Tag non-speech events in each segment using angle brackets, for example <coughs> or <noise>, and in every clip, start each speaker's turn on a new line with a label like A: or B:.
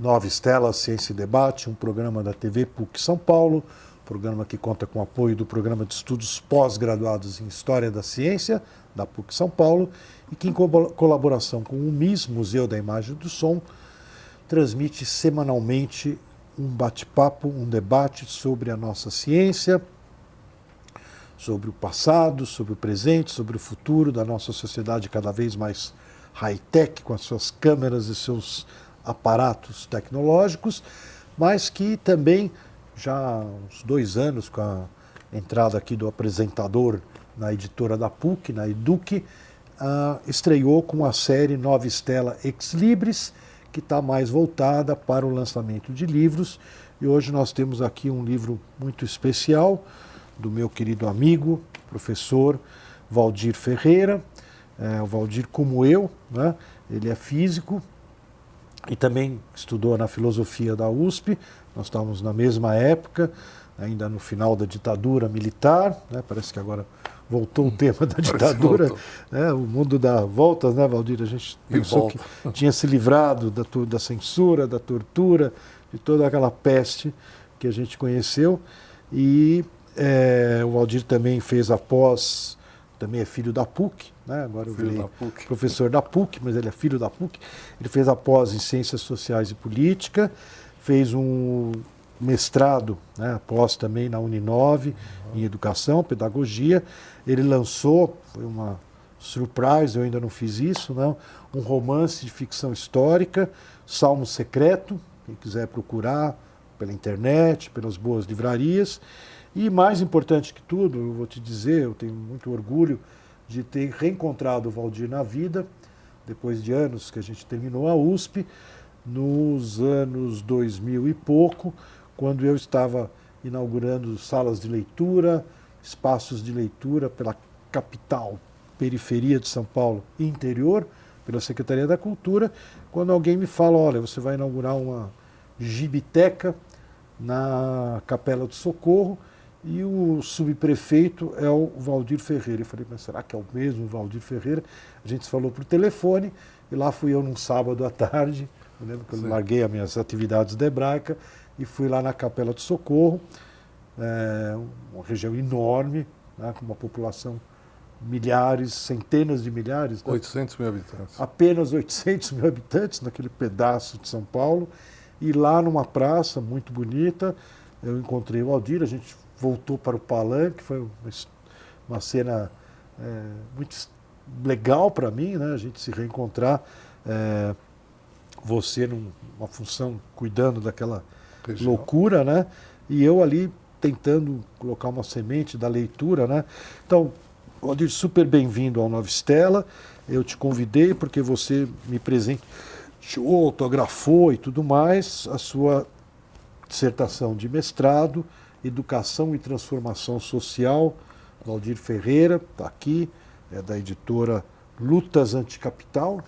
A: Nova Estela Ciência e Debate, um programa da TV PUC São Paulo, programa que conta com o apoio do Programa de Estudos Pós-Graduados em História da Ciência, da PUC São Paulo, e que, em colaboração com o MIS, Museu da Imagem e do Som, transmite semanalmente um bate-papo, um debate sobre a nossa ciência, sobre o passado, sobre o presente, sobre o futuro da nossa sociedade cada vez mais high-tech, com as suas câmeras e seus aparatos tecnológicos, mas que também já há uns dois anos, com a entrada aqui do apresentador na editora da PUC, na Eduque, uh, estreou com a série Nova Estela Ex Libris, que está mais voltada para o lançamento de livros. E hoje nós temos aqui um livro muito especial do meu querido amigo, professor Valdir Ferreira. É, o Valdir, como eu, né? ele é físico, e também estudou na filosofia da USP. Nós estávamos na mesma época, ainda no final da ditadura militar, né? parece que agora voltou o tema da ditadura, né? o mundo dá voltas, né, Valdir? A gente pensou que tinha se livrado da, da censura, da tortura, de toda aquela peste que a gente conheceu. E é, o Valdir também fez a pós também é filho da PUC, né? agora eu virei professor da PUC, mas ele é filho da PUC. Ele fez a pós em Ciências Sociais e Política, fez um mestrado, né, pós também na Uninove, uhum. em Educação, Pedagogia. Ele lançou, foi uma surprise, eu ainda não fiz isso, não, um romance de ficção histórica, Salmo Secreto, quem quiser procurar pela internet, pelas boas livrarias. E mais importante que tudo, eu vou te dizer, eu tenho muito orgulho de ter reencontrado o Valdir na vida, depois de anos que a gente terminou a USP, nos anos 2000 e pouco, quando eu estava inaugurando salas de leitura, espaços de leitura pela capital, periferia de São Paulo interior, pela Secretaria da Cultura, quando alguém me fala, olha, você vai inaugurar uma gibiteca na Capela do Socorro, e o subprefeito é o Valdir Ferreira. Eu falei, mas será que é o mesmo Valdir Ferreira? A gente falou por telefone e lá fui eu num sábado à tarde. Eu lembro que eu Sim. larguei as minhas atividades de hebraica e fui lá na Capela do Socorro, é, uma região enorme, né, com uma população milhares, centenas de milhares.
B: Né? 800 mil habitantes.
A: Apenas 800 mil habitantes naquele pedaço de São Paulo. E lá numa praça muito bonita, eu encontrei o Aldir, a gente voltou para o palanque, foi uma cena é, muito legal para mim, né? A gente se reencontrar, é, você numa função cuidando daquela Região. loucura, né? E eu ali tentando colocar uma semente da leitura, né? Então, Valdir, super bem-vindo ao Nova Estela. Eu te convidei porque você me presenteou, autografou e tudo mais a sua dissertação de mestrado Educação e Transformação Social, Valdir Ferreira, está aqui, é da editora Lutas Anticapital,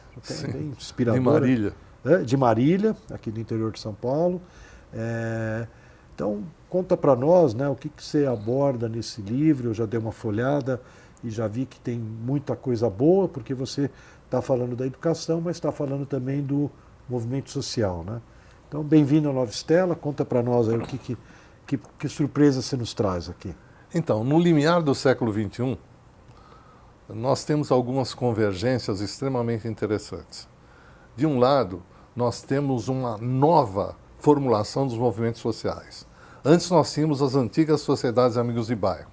B: bem inspiradora. De Marília.
A: É, de Marília, aqui do interior de São Paulo. É, então, conta para nós né, o que, que você aborda nesse livro. Eu já dei uma folhada e já vi que tem muita coisa boa, porque você está falando da educação, mas está falando também do movimento social. Né? Então, bem-vindo à Nova Estela, conta para nós aí o que, que que, que surpresa você nos traz aqui?
B: Então, no limiar do século XXI, nós temos algumas convergências extremamente interessantes. De um lado, nós temos uma nova formulação dos movimentos sociais. Antes nós tínhamos as antigas sociedades amigos de bairro.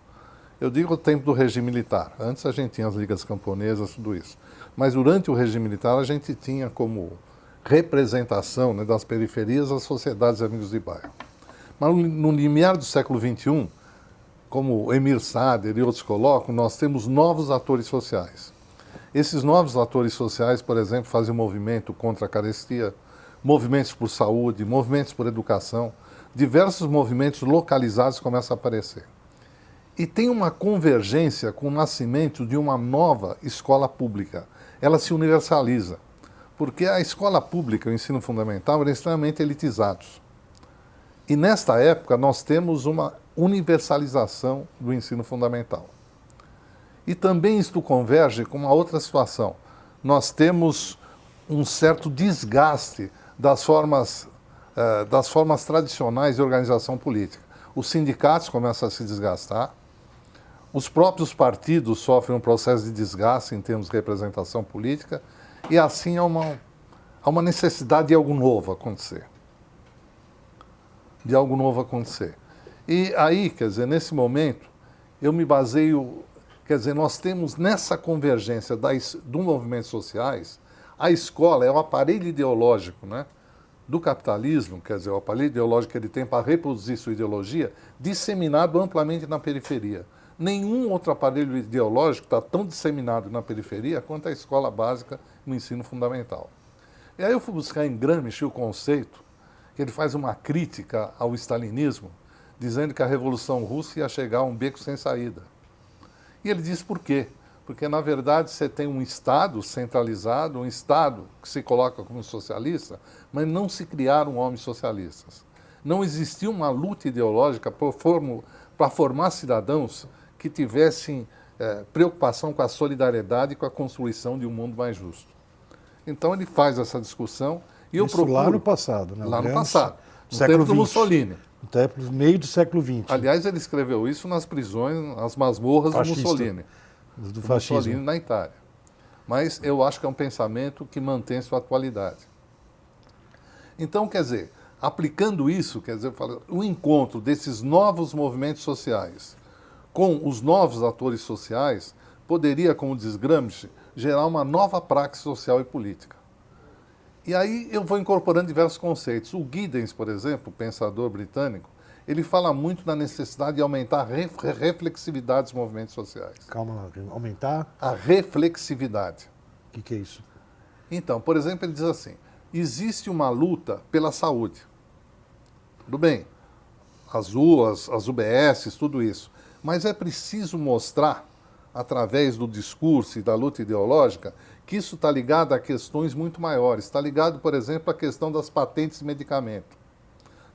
B: Eu digo o tempo do regime militar. Antes a gente tinha as ligas camponesas, tudo isso. Mas durante o regime militar a gente tinha como representação né, das periferias as sociedades amigos de bairro. Mas no limiar do século XXI, como Emir Sader e outros colocam, nós temos novos atores sociais. Esses novos atores sociais, por exemplo, fazem movimento contra a carestia, movimentos por saúde, movimentos por educação, diversos movimentos localizados começam a aparecer. E tem uma convergência com o nascimento de uma nova escola pública. Ela se universaliza, porque a escola pública, o ensino fundamental, era extremamente elitizados. E nesta época nós temos uma universalização do ensino fundamental. E também isto converge com uma outra situação. Nós temos um certo desgaste das formas uh, das formas tradicionais de organização política. Os sindicatos começam a se desgastar, os próprios partidos sofrem um processo de desgaste em termos de representação política, e assim há uma, há uma necessidade de algo novo acontecer. De algo novo acontecer. E aí, quer dizer, nesse momento, eu me baseio, quer dizer, nós temos nessa convergência das, do movimentos sociais, a escola é o aparelho ideológico, né? do capitalismo, quer dizer, o aparelho ideológico que ele tem para reproduzir sua ideologia, disseminado amplamente na periferia. Nenhum outro aparelho ideológico está tão disseminado na periferia quanto a escola básica no ensino fundamental. E aí eu fui buscar em Gramsci o conceito que ele faz uma crítica ao stalinismo, dizendo que a Revolução Russa ia chegar a um beco sem saída. E ele diz por quê? Porque, na verdade, você tem um Estado centralizado, um Estado que se coloca como socialista, mas não se criaram homens socialistas. Não existia uma luta ideológica para formar cidadãos que tivessem é, preocupação com a solidariedade e com a construção de um mundo mais justo. Então ele faz essa discussão e
A: Isso
B: procuro...
A: lá no passado, né?
B: Lá no passado,
A: no século
B: tempo do Mussolini.
A: No tempo, meio do século XX.
B: Aliás, ele escreveu isso nas prisões, nas masmorras
A: Fascista.
B: do Mussolini.
A: Do fascismo.
B: Mussolini na Itália. Mas eu acho que é um pensamento que mantém sua atualidade. Então, quer dizer, aplicando isso, quer dizer, o encontro desses novos movimentos sociais com os novos atores sociais poderia, como diz Gramsci, gerar uma nova praxe social e política. E aí eu vou incorporando diversos conceitos. O Giddens, por exemplo, pensador britânico, ele fala muito na necessidade de aumentar a ref- reflexividade dos movimentos sociais.
A: Calma lá, aumentar.
B: A reflexividade.
A: O que, que é isso?
B: Então, por exemplo, ele diz assim: existe uma luta pela saúde. Tudo bem, as UAS, as UBSs, tudo isso. Mas é preciso mostrar, através do discurso e da luta ideológica, que isso está ligado a questões muito maiores. Está ligado, por exemplo, à questão das patentes de medicamento.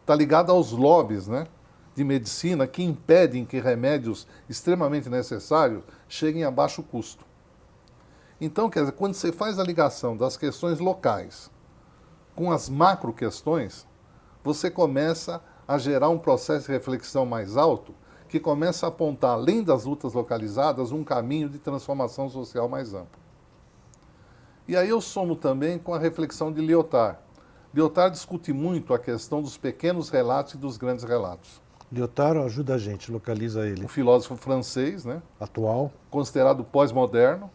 B: Está ligado aos lobbies né, de medicina que impedem que remédios extremamente necessários cheguem a baixo custo. Então, quer dizer, quando você faz a ligação das questões locais com as macro questões, você começa a gerar um processo de reflexão mais alto que começa a apontar, além das lutas localizadas, um caminho de transformação social mais amplo. E aí eu somo também com a reflexão de Lyotard. Lyotard discute muito a questão dos pequenos relatos e dos grandes relatos.
A: Lyotard ajuda a gente, localiza ele.
B: Um filósofo francês, né,
A: Atual.
B: considerado pós-moderno,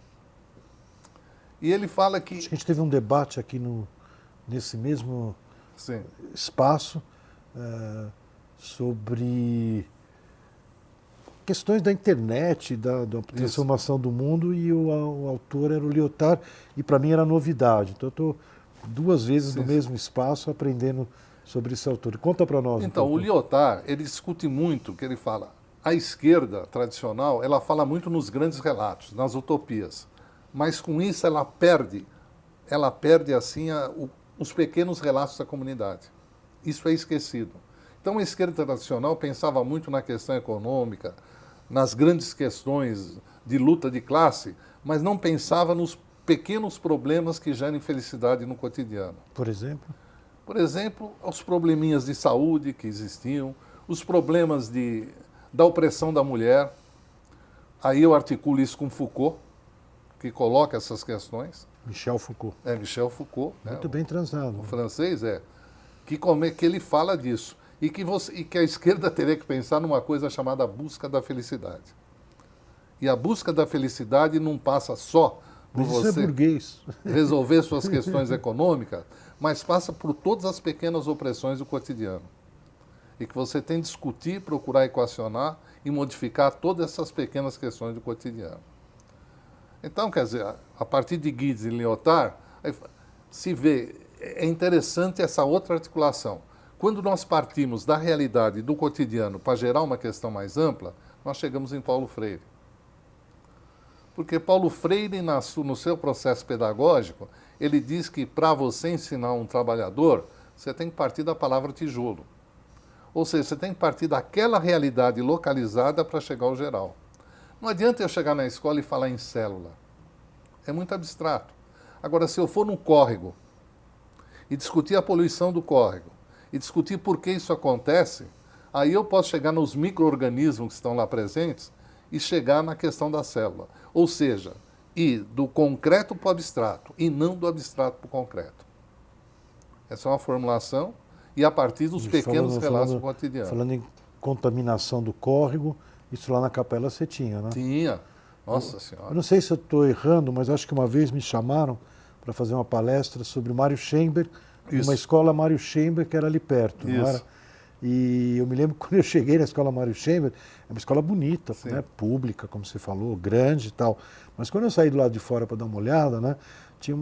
B: e ele fala que...
A: Acho que a gente teve um debate aqui no, nesse mesmo
B: Sim,
A: espaço eh, sobre questões da internet, da, da transformação do mundo, e o, o autor era o Lyotard, e para mim era novidade. Então eu estou duas vezes no mesmo espaço aprendendo sobre esse autor. Conta para nós. um
B: Então, o. Lyotard, ele discute muito, que ele fala, a esquerda tradicional, ela fala muito nos grandes relatos, nas utopias, mas com isso ela perde, ela perde assim a- o- os pequenos relatos da comunidade. Isso é esquecido. Então, a esquerda tradicional pensava muito na questão econômica, nas grandes questões de luta de classe, mas não pensava nos pequenos problemas que geram infelicidade no cotidiano.
A: Por exemplo,
B: Por exemplo, os probleminhas de saúde que existiam, os problemas de, da opressão da mulher. Aí eu articulo isso com Foucault, que coloca essas questões.
A: Michel Foucault.
B: É Michel Foucault, né,
A: Muito bem transado.
B: o francês, é, que, come, que ele fala disso. E que, você, e que a esquerda teria que pensar numa coisa chamada busca da felicidade. E a busca da felicidade não passa só por
A: Mas é
B: você
A: burguês.
B: resolver suas <laughs> questões econômicas, mas passa por todas as pequenas opressões do cotidiano. E que você tem que discutir, procurar equacionar e modificar todas essas pequenas questões do cotidiano. Então, quer dizer, a partir de Guides e Lyotard, se vê, é interessante essa outra articulação. Quando nós partimos da realidade do cotidiano para gerar uma questão mais ampla, nós chegamos em Paulo Freire. Porque Paulo Freire, no seu processo pedagógico, ele diz que para você ensinar um trabalhador, você tem que partir da palavra tijolo. Ou seja, você tem que partir daquela realidade localizada para chegar ao geral. Não adianta eu chegar na escola e falar em célula. É muito abstrato. Agora, se eu for num córrego e discutir a poluição do córrego, e discutir por que isso acontece, aí eu posso chegar nos micro-organismos que estão lá presentes e chegar na questão da célula. Ou seja, ir do concreto para o abstrato e não do abstrato para o concreto. Essa é uma formulação e a partir dos pequenos falando, relatos falando, cotidianos.
A: Falando em contaminação do córrego, isso lá na capela você tinha, né?
B: Tinha. Nossa eu, Senhora.
A: Eu não sei se eu estou errando, mas acho que uma vez me chamaram para fazer uma palestra sobre Mário Schember, uma escola Mário Schember que era ali perto, Isso. não era? E eu me lembro <laughs> quando eu cheguei na escola Mário Schember, é uma escola bonita, né? pública, como você falou, grande e tal. Mas quando eu saí do lado de fora para dar uma olhada, né? tinha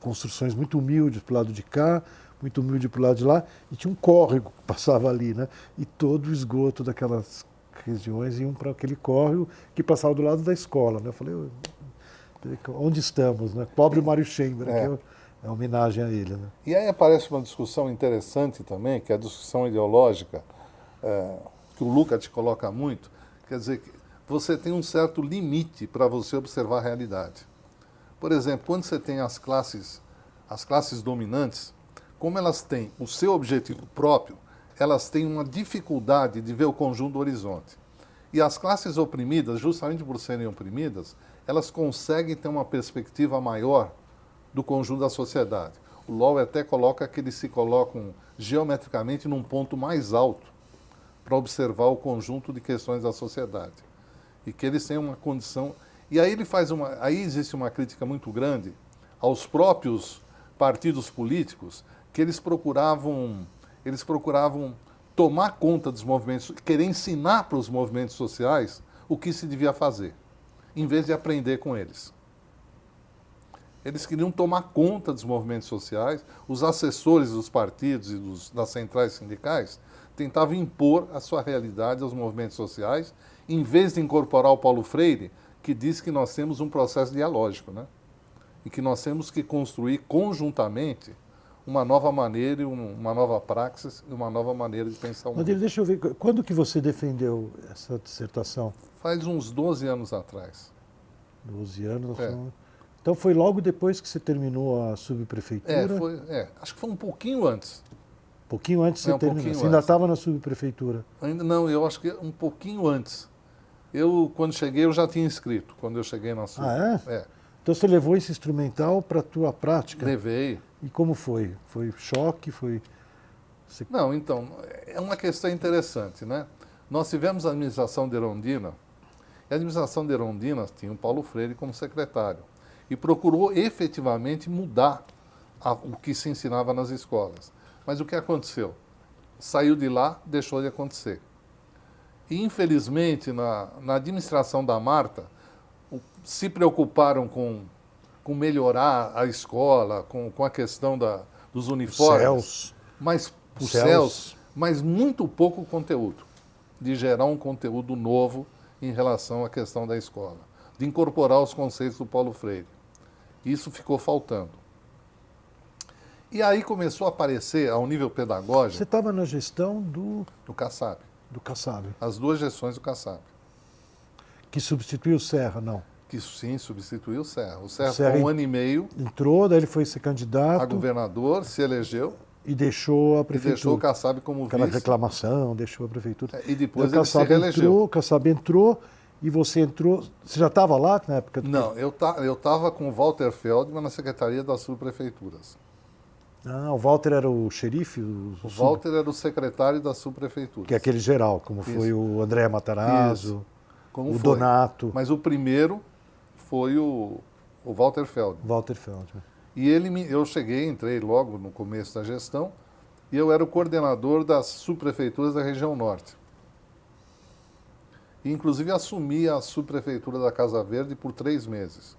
A: construções muito humildes para o lado de cá, muito humilde para o lado de lá, e tinha um córrego que <laughs> passava ali, né? E todo o esgoto daquelas regiões iam para aquele córrego que passava do lado da escola, né? Eu falei, onde estamos, né? Pobre Mário Chamber, é. É é homenagem a ele. Né?
B: E aí aparece uma discussão interessante também, que é a discussão ideológica, é, que o Luca te coloca muito, quer dizer que você tem um certo limite para você observar a realidade. Por exemplo, quando você tem as classes, as classes dominantes, como elas têm o seu objetivo próprio, elas têm uma dificuldade de ver o conjunto do horizonte. E as classes oprimidas, justamente por serem oprimidas, elas conseguem ter uma perspectiva maior do conjunto da sociedade. O Lowe até coloca que eles se colocam geometricamente num ponto mais alto para observar o conjunto de questões da sociedade. E que eles têm uma condição e aí ele faz uma, aí existe uma crítica muito grande aos próprios partidos políticos que eles procuravam, eles procuravam tomar conta dos movimentos, querer ensinar para os movimentos sociais o que se devia fazer, em vez de aprender com eles. Eles queriam tomar conta dos movimentos sociais, os assessores dos partidos e dos, das centrais sindicais tentavam impor a sua realidade aos movimentos sociais, em vez de incorporar o Paulo Freire, que diz que nós temos um processo dialógico, né? E que nós temos que construir conjuntamente uma nova maneira, uma nova praxis e uma nova maneira de pensar o mundo.
A: Mas deixa eu ver, quando que você defendeu essa dissertação?
B: Faz uns 12 anos atrás.
A: 12 anos? É. Então foi logo depois que você terminou a subprefeitura?
B: É, foi, é acho que foi um pouquinho antes.
A: Um pouquinho antes de é, você um terminar? Você ainda estava na subprefeitura?
B: Ainda não, eu acho que um pouquinho antes. Eu, quando cheguei, eu já tinha escrito, quando eu cheguei na sua.
A: Ah, é? É. Então você levou esse instrumental para a tua prática?
B: Levei.
A: E como foi? Foi choque? Foi...
B: Você... Não, então, é uma questão interessante, né? Nós tivemos a administração de Erondina, e a administração de Erondina tinha o Paulo Freire como secretário, e procurou efetivamente mudar a, o que se ensinava nas escolas. Mas o que aconteceu? Saiu de lá, deixou de acontecer. E, infelizmente, na, na administração da Marta, se preocuparam com, com melhorar a escola, com, com a questão da, dos uniformes.
A: Céus.
B: Mas, os céus. céus, mas muito pouco conteúdo. De gerar um conteúdo novo em relação à questão da escola. De incorporar os conceitos do Paulo Freire. Isso ficou faltando. E aí começou a aparecer, ao nível pedagógico.
A: Você estava na gestão do.
B: Do Kassab
A: do Kassab.
B: As duas gestões do Kassab.
A: Que substituiu o Serra, não?
B: Que sim, substituiu o Serra. O Serra, o Serra ficou um ano e meio.
A: Entrou, daí ele foi ser candidato.
B: A governador, se elegeu.
A: E deixou a prefeitura.
B: E deixou o Kassab como
A: Aquela vice. reclamação, deixou a prefeitura.
B: É, e depois o ele se reelegeu.
A: Entrou, o Kassab entrou e você entrou. Você já estava lá na época? Do...
B: Não, eu estava com o Walter Feldman na Secretaria das Subprefeituras.
A: Ah, o Walter era o xerife?
B: O, o Walter era o secretário da subprefeitura.
A: Que é aquele geral, como Isso. foi o André Matarazzo, o foi. Donato.
B: Mas o primeiro foi o, o Walter Feldman.
A: Walter Feldman.
B: E ele me, eu cheguei, entrei logo no começo da gestão, e eu era o coordenador das subprefeituras da região norte. E, inclusive, assumi a subprefeitura da Casa Verde por três meses.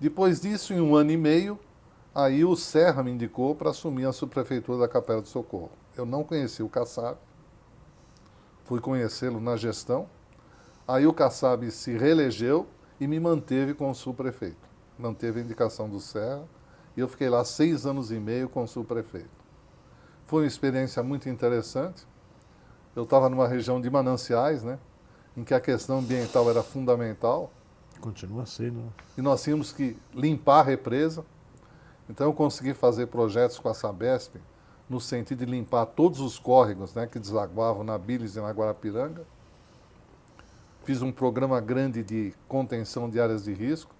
B: Depois disso, em um ano e meio, Aí o Serra me indicou para assumir a subprefeitura da Capela do Socorro. Eu não conheci o Kassab, fui conhecê-lo na gestão. Aí o Kassab se reelegeu e me manteve como subprefeito. Manteve a indicação do Serra e eu fiquei lá seis anos e meio como subprefeito. Foi uma experiência muito interessante. Eu estava numa região de mananciais, né, em que a questão ambiental era fundamental.
A: Continua sendo.
B: E nós tínhamos que limpar a represa Então eu consegui fazer projetos com a Sabesp no sentido de limpar todos os córregos né, que desaguavam na Bilis e na Guarapiranga. Fiz um programa grande de contenção de áreas de risco,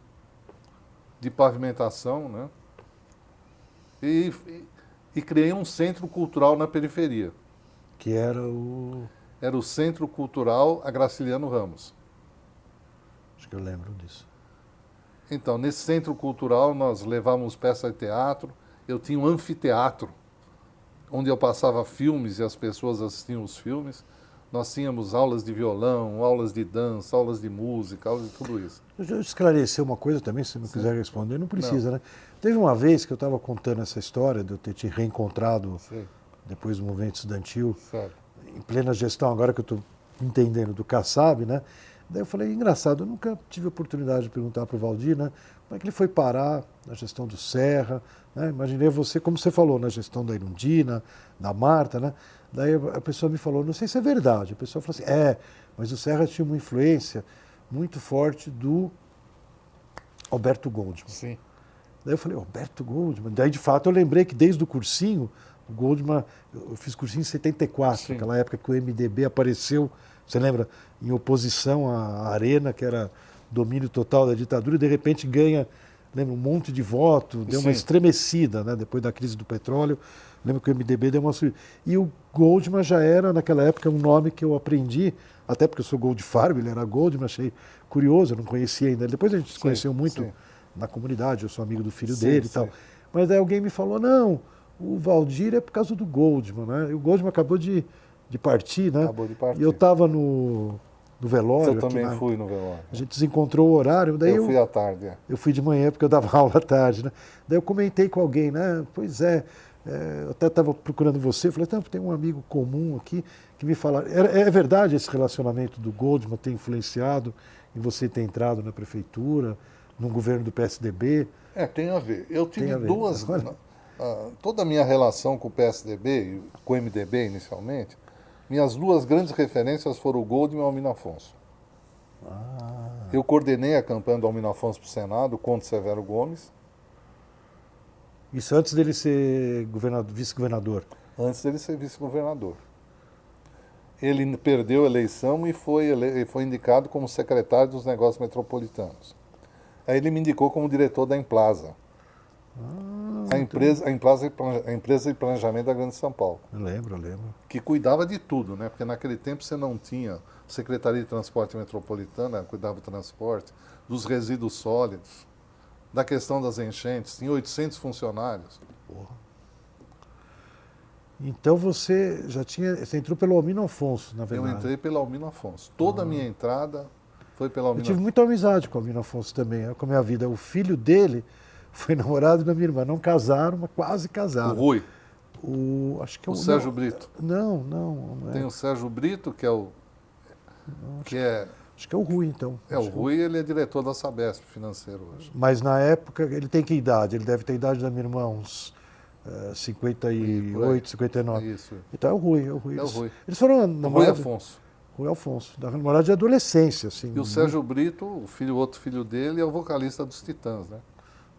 B: de pavimentação, né? E, e, e criei um centro cultural na periferia.
A: Que era o.
B: Era o Centro Cultural Agraciliano Ramos.
A: Acho que eu lembro disso.
B: Então, nesse centro cultural, nós levávamos peças de teatro. Eu tinha um anfiteatro, onde eu passava filmes e as pessoas assistiam os filmes. Nós tínhamos aulas de violão, aulas de dança, aulas de música, aulas de tudo isso.
A: Deixa eu esclarecer uma coisa também, se não Sim. quiser responder, não precisa, não. né? Teve uma vez que eu estava contando essa história de eu ter te reencontrado Sim. Depois do movimento estudantil, certo. em plena gestão, agora que eu estou entendendo do Kassab, né? Daí eu falei, engraçado, eu nunca tive oportunidade de perguntar para o Valdir, né? Como é que ele foi parar na gestão do Serra? Né? Imaginei você, como você falou, na gestão da Irundina, da Marta, né? Daí a pessoa me falou, não sei se é verdade. A pessoa falou assim, é, mas o Serra tinha uma influência muito forte do Alberto Goldman.
B: Sim.
A: Daí eu falei, Alberto Goldman. Daí, de fato, eu lembrei que desde o cursinho, o Goldman, eu fiz cursinho em 74, Sim. aquela época que o MDB apareceu você lembra? Em oposição à Arena, que era domínio total da ditadura, e de repente ganha lembra, um monte de voto, deu Sim. uma estremecida né, depois da crise do petróleo. Lembro que o MDB deu uma. E o Goldman já era, naquela época, um nome que eu aprendi, até porque eu sou Goldfarb, ele era Goldman, achei curioso, eu não conhecia ainda. Depois a gente se conheceu muito sim. na comunidade, eu sou amigo do filho sim, dele e tal. Mas aí alguém me falou: não, o Valdir é por causa do Goldman, né? E o Goldman acabou de de partir, né?
B: Acabou de partir.
A: E eu estava no, no velório.
B: Eu também na, fui no velório.
A: A gente desencontrou o horário. Daí
B: eu, eu fui à tarde. É.
A: Eu fui de manhã porque eu dava <laughs> aula à tarde, né? Daí eu comentei com alguém, né? Pois é, é eu até estava procurando você, falei, tem um amigo comum aqui que me fala. É, é, verdade esse relacionamento do Goldman ter influenciado em você ter entrado na prefeitura, no governo do PSDB?
B: É, tem a ver. Eu tive duas. Agora... toda a minha relação com o PSDB, com o MDB inicialmente, minhas duas grandes referências foram o Goldman e o Almino Afonso. Ah. Eu coordenei a campanha do Almino Afonso para o Senado contra Severo Gomes.
A: Isso antes dele ser vice-governador?
B: Antes dele ser vice-governador. Ele perdeu a eleição e foi, ele... foi indicado como secretário dos negócios metropolitanos. Aí ele me indicou como diretor da Emplaza. Ah, a, empresa, a, empresa, a empresa de planejamento da Grande São Paulo.
A: Eu lembro, eu lembro.
B: Que cuidava de tudo, né? Porque naquele tempo você não tinha Secretaria de Transporte Metropolitana, cuidava do transporte, dos resíduos sólidos, da questão das enchentes, tinha 800 funcionários. Porra.
A: Então você já tinha. Você entrou pelo Almino Afonso, na verdade.
B: Eu entrei pelo Almino Afonso. Toda a minha entrada foi pelo Almino
A: Eu tive muita amizade com o Almino Afonso também, é com a minha vida. O filho dele foi namorado da minha irmã. Não casaram, mas quase casaram.
B: O Rui?
A: O, acho que é
B: o, o Sérgio não, Brito.
A: Não, não. não
B: é. Tem o Sérgio Brito, que é o.
A: Não, que é, acho que é o Rui, então.
B: É,
A: acho
B: o Rui, ele é diretor da Sabesp financeiro hoje.
A: Mas na época, ele tem que idade? Ele deve ter a idade da minha irmã, uns uh, 58, 59.
B: Isso.
A: Então é o Rui. É o Rui,
B: é o Rui.
A: Eles foram
B: namorados. Rui Afonso.
A: Rui Alfonso, da namorada de adolescência. Assim,
B: e o Sérgio Brito, o filho, outro filho dele, é o vocalista dos Titãs, né?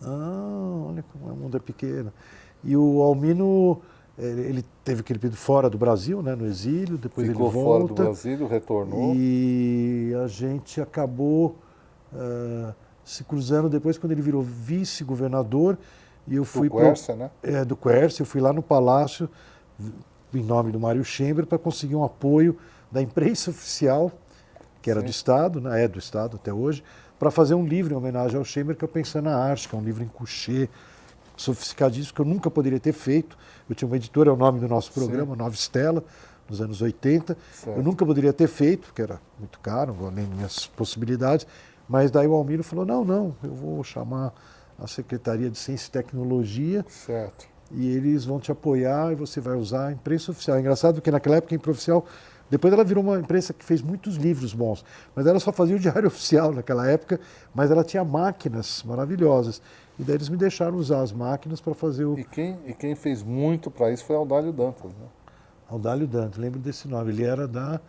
A: Ah, olha como o mundo é pequeno. E o Almino, ele teve aquele período fora do Brasil, né, no exílio, depois
B: Ficou
A: ele volta.
B: fora do Brasil, retornou.
A: E a gente acabou uh, se cruzando depois quando ele virou vice-governador. E eu fui
B: do Quercia, né?
A: É, do Quercia, eu fui lá no Palácio, em nome do Mário Chamber, para conseguir um apoio da imprensa oficial, que era Sim. do Estado, né, é do Estado até hoje, para fazer um livro em homenagem ao Schemer, que é Pensando na Arte, que é um livro em coucher, sofisticadíssimo, que eu nunca poderia ter feito. Eu tinha uma editora, é o nome do nosso programa, Sim. Nova Estela, nos anos 80. Certo. Eu nunca poderia ter feito, porque era muito caro, além das minhas possibilidades. Mas daí o Almiro falou, não, não, eu vou chamar a Secretaria de Ciência e Tecnologia.
B: Certo.
A: E eles vão te apoiar e você vai usar a imprensa oficial. É engraçado porque naquela época a imprensa oficial depois ela virou uma imprensa que fez muitos livros bons, mas ela só fazia o diário <laughs> oficial naquela época, mas ela tinha máquinas maravilhosas. E daí eles me deixaram usar as máquinas para fazer o.
B: E quem, e quem fez muito para isso foi Aldálio Dantas, né?
A: Aldálio Dantas, lembro desse nome. Ele era da,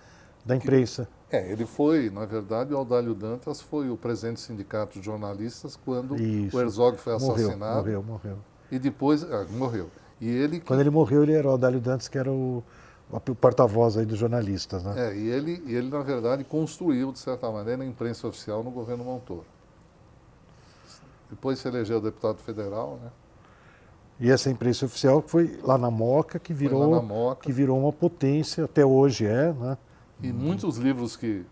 A: da imprensa.
B: É, ele foi, na verdade, o Aldálio Dantas foi o presidente do sindicato de jornalistas quando isso. o Herzog foi
A: morreu,
B: assassinado.
A: Morreu, morreu.
B: E depois ah, morreu. E ele
A: Quando ele morreu, ele era o Adélio Dantas, que era o, o porta-voz aí dos jornalistas, né?
B: É, e ele, e ele, na verdade, construiu, de certa maneira, a imprensa oficial no governo Montoro. Depois se elegeu deputado federal, né?
A: E essa imprensa oficial foi lá na Moca, que virou,
B: Moca.
A: que virou uma potência, até hoje é, né?
B: E muitos livros que,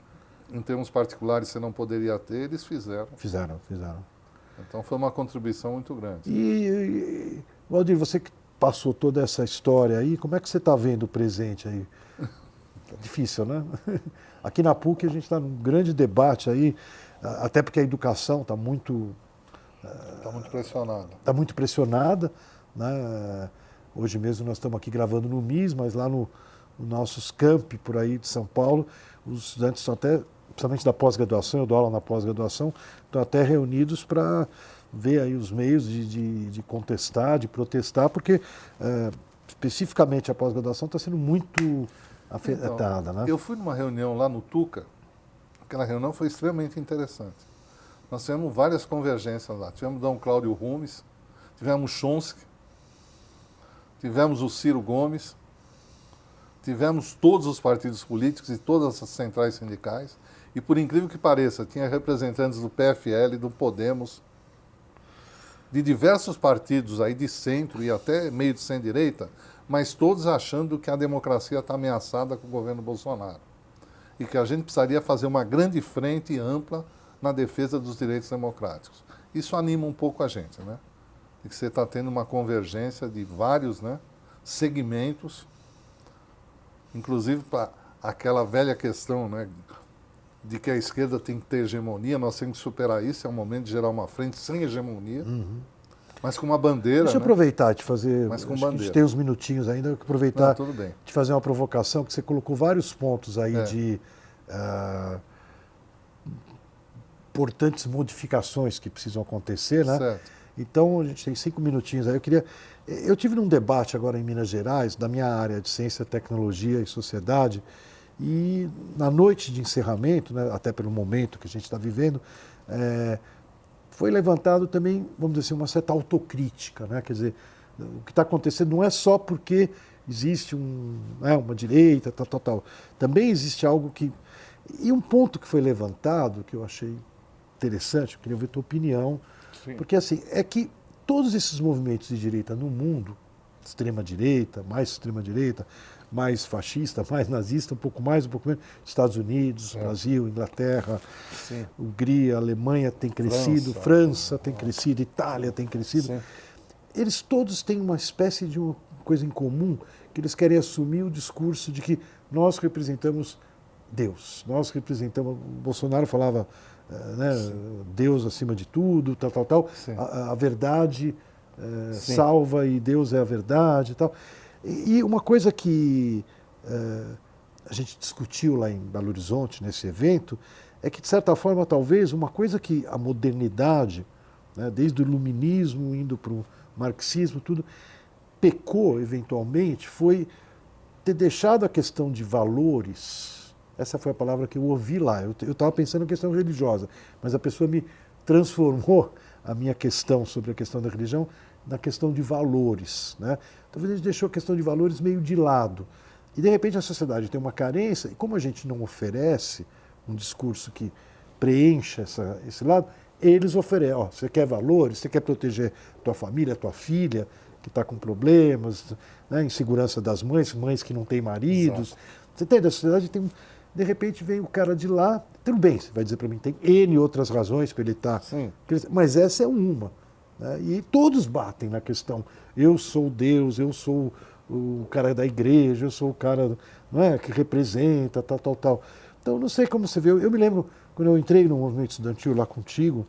B: em termos particulares, você não poderia ter, eles fizeram.
A: Fizeram, fizeram.
B: Então foi uma contribuição muito grande.
A: E, e Valdir, você que passou toda essa história aí, como é que você está vendo o presente aí? <laughs> Difícil, né? <laughs> Aqui na PUC a gente está num grande debate aí, até porque a educação está muito
B: Está muito pressionada.
A: Está muito pressionada. Né? Hoje mesmo nós estamos aqui gravando no MIS, mas lá no, no nossos campi por aí de São Paulo, os estudantes estão até, principalmente da pós-graduação, eu dou aula na pós-graduação, estão até reunidos para ver aí os meios de, de, de, contestar, de protestar, porque é, especificamente a pós-graduação está sendo muito afetada. Então, né?
B: Eu fui numa reunião lá no Tuca, aquela reunião foi extremamente interessante. Nós tivemos várias convergências lá. Tivemos Dom Cláudio Rumes, tivemos Chomsky, tivemos o Ciro Gomes, tivemos todos os partidos políticos e todas as centrais sindicais. E por incrível que pareça, tinha representantes do PFL, do Podemos, de diversos partidos aí de centro e até meio de centro-direita, mas todos achando que a democracia está ameaçada com o governo Bolsonaro. E que a gente precisaria fazer uma grande frente ampla na defesa dos direitos democráticos. Isso anima um pouco a gente, né? De que você está tendo uma convergência de vários né, segmentos, inclusive para aquela velha questão né, de que a esquerda tem que ter hegemonia, nós temos que superar isso, é o momento de gerar uma frente sem hegemonia. Uhum. Mas com uma bandeira.
A: Deixa eu
B: né?
A: aproveitar de fazer.
B: Mas com
A: bandeira. A gente tem uns minutinhos ainda, aproveitar
B: Não,
A: de fazer uma provocação, que você colocou vários pontos aí é. de. Uh, importantes modificações que precisam acontecer, né?
B: Certo.
A: Então, a gente tem cinco minutinhos aí. Eu queria. Eu tive num debate agora em Minas Gerais, da minha área de ciência, tecnologia e sociedade, e na noite de encerramento, né, até pelo momento que a gente está vivendo, é, foi levantado também, vamos dizer assim, uma certa autocrítica. Né? Quer dizer, o que está acontecendo não é só porque existe um, né, uma direita, tal, tal, tal. Também existe algo que. E um ponto que foi levantado, que eu achei interessante, eu queria ver a tua opinião. Sim. Porque assim, é que todos esses movimentos de direita no mundo, extrema-direita, mais extrema-direita, mais fascista, <laughs> mais nazista, um pouco mais, um pouco menos, Estados Unidos, é. Brasil, Inglaterra, Sim. Hungria, Alemanha tem crescido, França, França tem crescido, Itália tem crescido. Sim. Eles todos têm uma espécie de uma coisa em comum, que eles querem assumir o discurso de que nós representamos Deus, nós representamos. Bolsonaro falava eh, né, Deus acima de tudo, tal, tal, tal. A, a, verdade é, salva e Deus é a verdade e tal. E, uma coisa que é, a gente discutiu lá em Belo Horizonte, nesse evento, é que, de certa forma, talvez uma coisa que a modernidade, né, desde o iluminismo indo para o marxismo, tudo, pecou eventualmente, foi ter deixado a questão de valores essa foi a palavra que eu ouvi lá. Eu estava pensando em questão religiosa, mas a pessoa me transformou a minha questão sobre a questão da religião na questão de valores. Né? Talvez a gente deixou a questão de valores meio de lado. E de repente a sociedade tem uma carência, e como a gente não oferece um discurso que preencha essa, esse lado, eles oferecem. Ó, você quer valores, você quer proteger tua família, tua filha, que está com problemas, né, insegurança das mães, mães que não têm maridos. Exato. Você entende? A sociedade tem de repente vem o cara de lá, tudo bem, você vai dizer para mim, tem N outras razões para ele estar. Tá, mas essa é uma. Né? E todos batem na questão. Eu sou Deus, eu sou o cara da igreja, eu sou o cara não é, que representa, tal, tal, tal. Então, não sei como você vê. Eu me lembro, quando eu entrei no movimento estudantil lá contigo,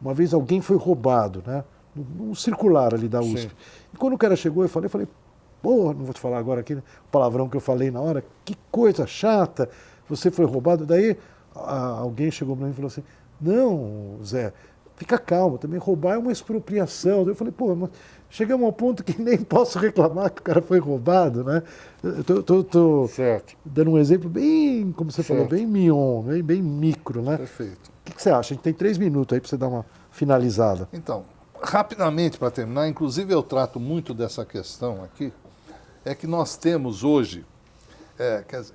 A: uma vez alguém foi roubado, né? Num circular ali da USP. Sim. E quando o cara chegou, eu falei, eu falei, porra, não vou te falar agora aqui, né? o palavrão que eu falei na hora, que coisa chata você foi roubado. Daí alguém chegou para mim e falou assim: Não, Zé, fica calmo, também roubar é uma expropriação. Eu falei: Pô, mas chegamos ao ponto que nem posso reclamar que o cara foi roubado, né? Eu tô, tô, dando um exemplo bem, como você certo. falou, bem mion, bem, bem micro, né?
B: Perfeito.
A: O que, que você acha? A gente tem três minutos aí para você dar uma finalizada.
B: Então, rapidamente, para terminar, inclusive eu trato muito dessa questão aqui, é que nós temos hoje, é, quer dizer,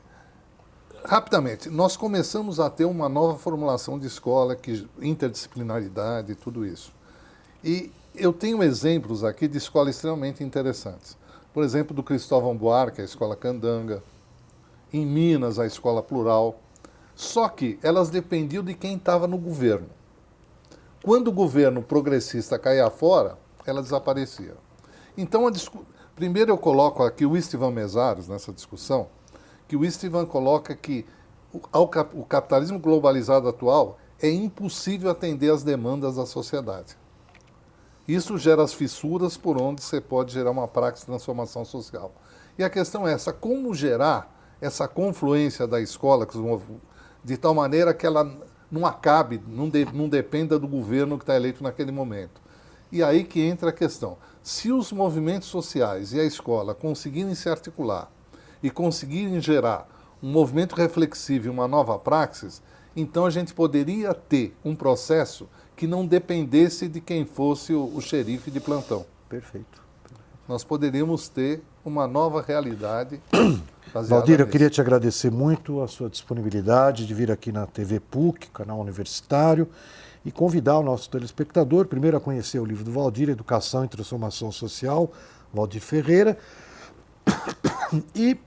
B: rapidamente, nós começamos a ter uma nova formulação de escola, que interdisciplinaridade tudo isso. E eu tenho exemplos aqui de escolas extremamente interessantes. Por exemplo, do Cristóvão Buarque, a Escola Candanga. Em Minas, a Escola Plural. Só que elas dependiam de quem estava no governo. Quando o governo progressista caía fora, ela desaparecia. Então, discu... primeiro eu coloco aqui o Istvan Mesaros nessa discussão, que o Istvan coloca que o capitalismo globalizado atual é impossível atender às demandas da sociedade. Isso gera as fissuras por onde você pode gerar uma prática de transformação social. E a questão é essa: como gerar essa confluência da escola de tal maneira que ela não acabe, não, de, não dependa do governo que está eleito naquele momento. E aí que entra a questão. Se os movimentos sociais e a escola conseguirem se articular e conseguirem gerar um movimento reflexivo e uma nova praxis, então a gente poderia ter um processo que não dependesse de quem fosse o, o xerife de plantão.
A: Perfeito.
B: Nós poderíamos ter uma nova realidade. <clears throat>
A: Valdir, eu queria te agradecer muito a sua disponibilidade de vir aqui na TV PUC, canal universitário, e convidar o nosso telespectador, primeiro, a conhecer o livro do Valdir, Educação e Transformação Social, Valdir Ferreira, <coughs> e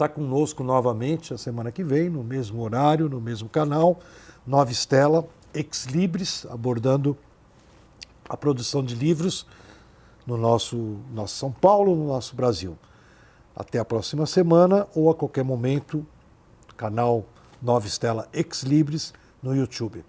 A: está conosco novamente a semana que vem, no mesmo horário, no mesmo canal, Nova Estela, Ex Libris, abordando a produção de livros no nosso, nosso São Paulo, no nosso Brasil. Até a próxima semana ou a qualquer momento, canal Nova Estela Ex Libris no YouTube.